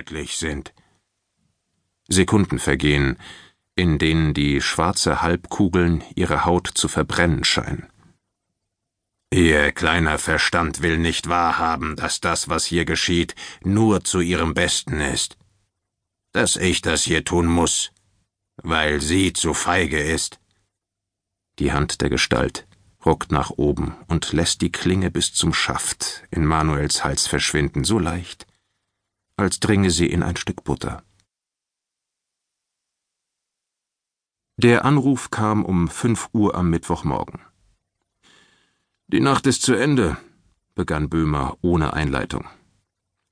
undeutlich sind. Sekunden vergehen, in denen die schwarze Halbkugeln ihre Haut zu verbrennen scheinen. Ihr kleiner Verstand will nicht wahrhaben, dass das, was hier geschieht, nur zu ihrem Besten ist. Dass ich das hier tun muss, weil sie zu feige ist. Die Hand der Gestalt ruckt nach oben und lässt die Klinge bis zum Schaft in Manuels Hals verschwinden, so leicht, als dringe sie in ein Stück Butter. Der Anruf kam um fünf Uhr am Mittwochmorgen. Die Nacht ist zu Ende, begann Böhmer ohne Einleitung.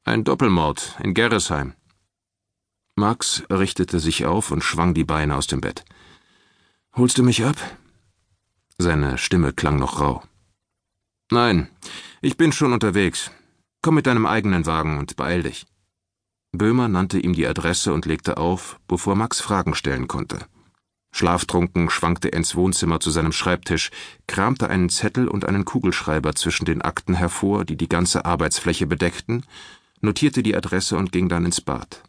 Ein Doppelmord in Gerresheim. Max richtete sich auf und schwang die Beine aus dem Bett. Holst du mich ab? Seine Stimme klang noch rau. Nein, ich bin schon unterwegs. Komm mit deinem eigenen Wagen und beeil dich. Böhmer nannte ihm die Adresse und legte auf, bevor Max Fragen stellen konnte. Schlaftrunken schwankte er ins Wohnzimmer zu seinem Schreibtisch, kramte einen Zettel und einen Kugelschreiber zwischen den Akten hervor, die die ganze Arbeitsfläche bedeckten, notierte die Adresse und ging dann ins Bad.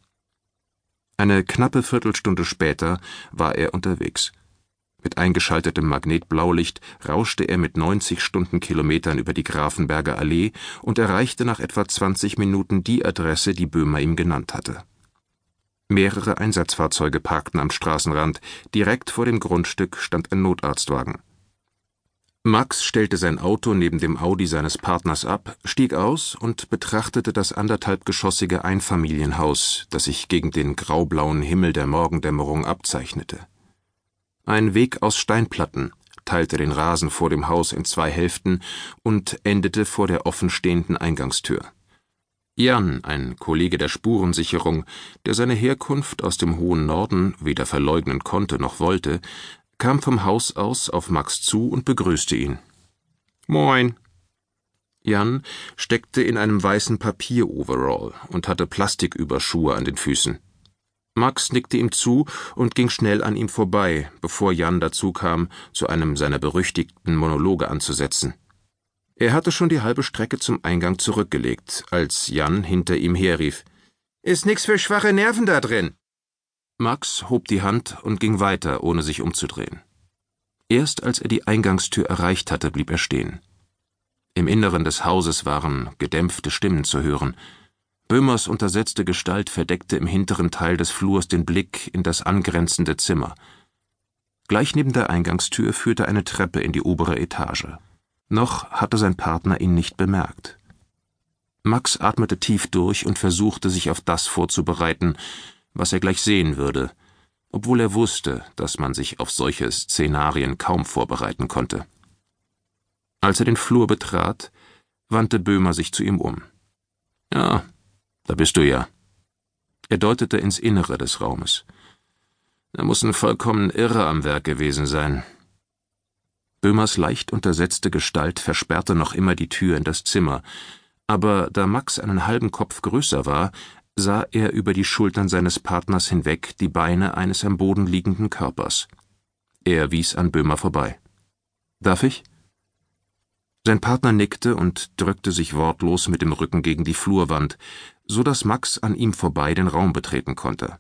Eine knappe Viertelstunde später war er unterwegs. Mit eingeschaltetem Magnetblaulicht rauschte er mit 90 Stundenkilometern über die Grafenberger Allee und erreichte nach etwa 20 Minuten die Adresse, die Böhmer ihm genannt hatte. Mehrere Einsatzfahrzeuge parkten am Straßenrand, direkt vor dem Grundstück stand ein Notarztwagen. Max stellte sein Auto neben dem Audi seines Partners ab, stieg aus und betrachtete das anderthalbgeschossige Einfamilienhaus, das sich gegen den graublauen Himmel der Morgendämmerung abzeichnete. Ein Weg aus Steinplatten teilte den Rasen vor dem Haus in zwei Hälften und endete vor der offenstehenden Eingangstür. Jan, ein Kollege der Spurensicherung, der seine Herkunft aus dem hohen Norden weder verleugnen konnte noch wollte, kam vom Haus aus auf Max zu und begrüßte ihn. Moin. Jan steckte in einem weißen Papieroverall und hatte Plastiküberschuhe an den Füßen. Max nickte ihm zu und ging schnell an ihm vorbei, bevor Jan dazu kam, zu einem seiner berüchtigten Monologe anzusetzen. Er hatte schon die halbe Strecke zum Eingang zurückgelegt, als Jan hinter ihm herrief Ist nix für schwache Nerven da drin. Max hob die Hand und ging weiter, ohne sich umzudrehen. Erst als er die Eingangstür erreicht hatte, blieb er stehen. Im Inneren des Hauses waren gedämpfte Stimmen zu hören, Böhmers untersetzte Gestalt verdeckte im hinteren Teil des Flurs den Blick in das angrenzende Zimmer. Gleich neben der Eingangstür führte eine Treppe in die obere Etage. Noch hatte sein Partner ihn nicht bemerkt. Max atmete tief durch und versuchte sich auf das vorzubereiten, was er gleich sehen würde, obwohl er wusste, dass man sich auf solche Szenarien kaum vorbereiten konnte. Als er den Flur betrat, wandte Böhmer sich zu ihm um. Ja, da bist du ja. Er deutete ins Innere des Raumes. Da muss ein vollkommen Irre am Werk gewesen sein. Böhmers leicht untersetzte Gestalt versperrte noch immer die Tür in das Zimmer, aber da Max einen halben Kopf größer war, sah er über die Schultern seines Partners hinweg die Beine eines am Boden liegenden Körpers. Er wies an Böhmer vorbei. Darf ich? Sein Partner nickte und drückte sich wortlos mit dem Rücken gegen die Flurwand, so dass Max an ihm vorbei den Raum betreten konnte.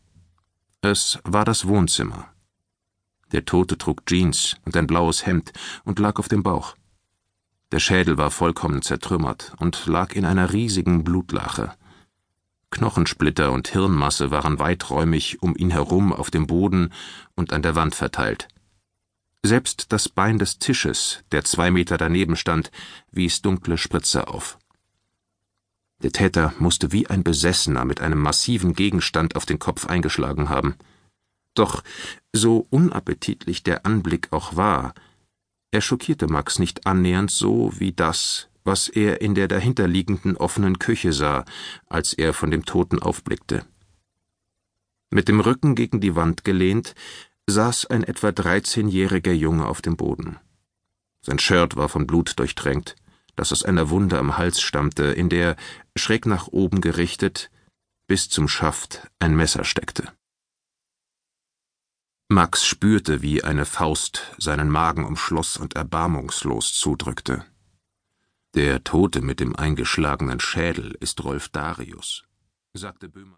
Es war das Wohnzimmer. Der Tote trug Jeans und ein blaues Hemd und lag auf dem Bauch. Der Schädel war vollkommen zertrümmert und lag in einer riesigen Blutlache. Knochensplitter und Hirnmasse waren weiträumig um ihn herum auf dem Boden und an der Wand verteilt. Selbst das Bein des Tisches, der zwei Meter daneben stand, wies dunkle Spritze auf. Der Täter musste wie ein Besessener mit einem massiven Gegenstand auf den Kopf eingeschlagen haben. Doch so unappetitlich der Anblick auch war, er schockierte Max nicht annähernd so wie das, was er in der dahinterliegenden offenen Küche sah, als er von dem Toten aufblickte. Mit dem Rücken gegen die Wand gelehnt, saß ein etwa dreizehnjähriger Junge auf dem Boden. Sein Shirt war von Blut durchtränkt das aus einer Wunde am Hals stammte, in der, schräg nach oben gerichtet, bis zum Schaft ein Messer steckte. Max spürte, wie eine Faust seinen Magen umschloss und erbarmungslos zudrückte. Der Tote mit dem eingeschlagenen Schädel ist Rolf Darius, sagte Böhmer.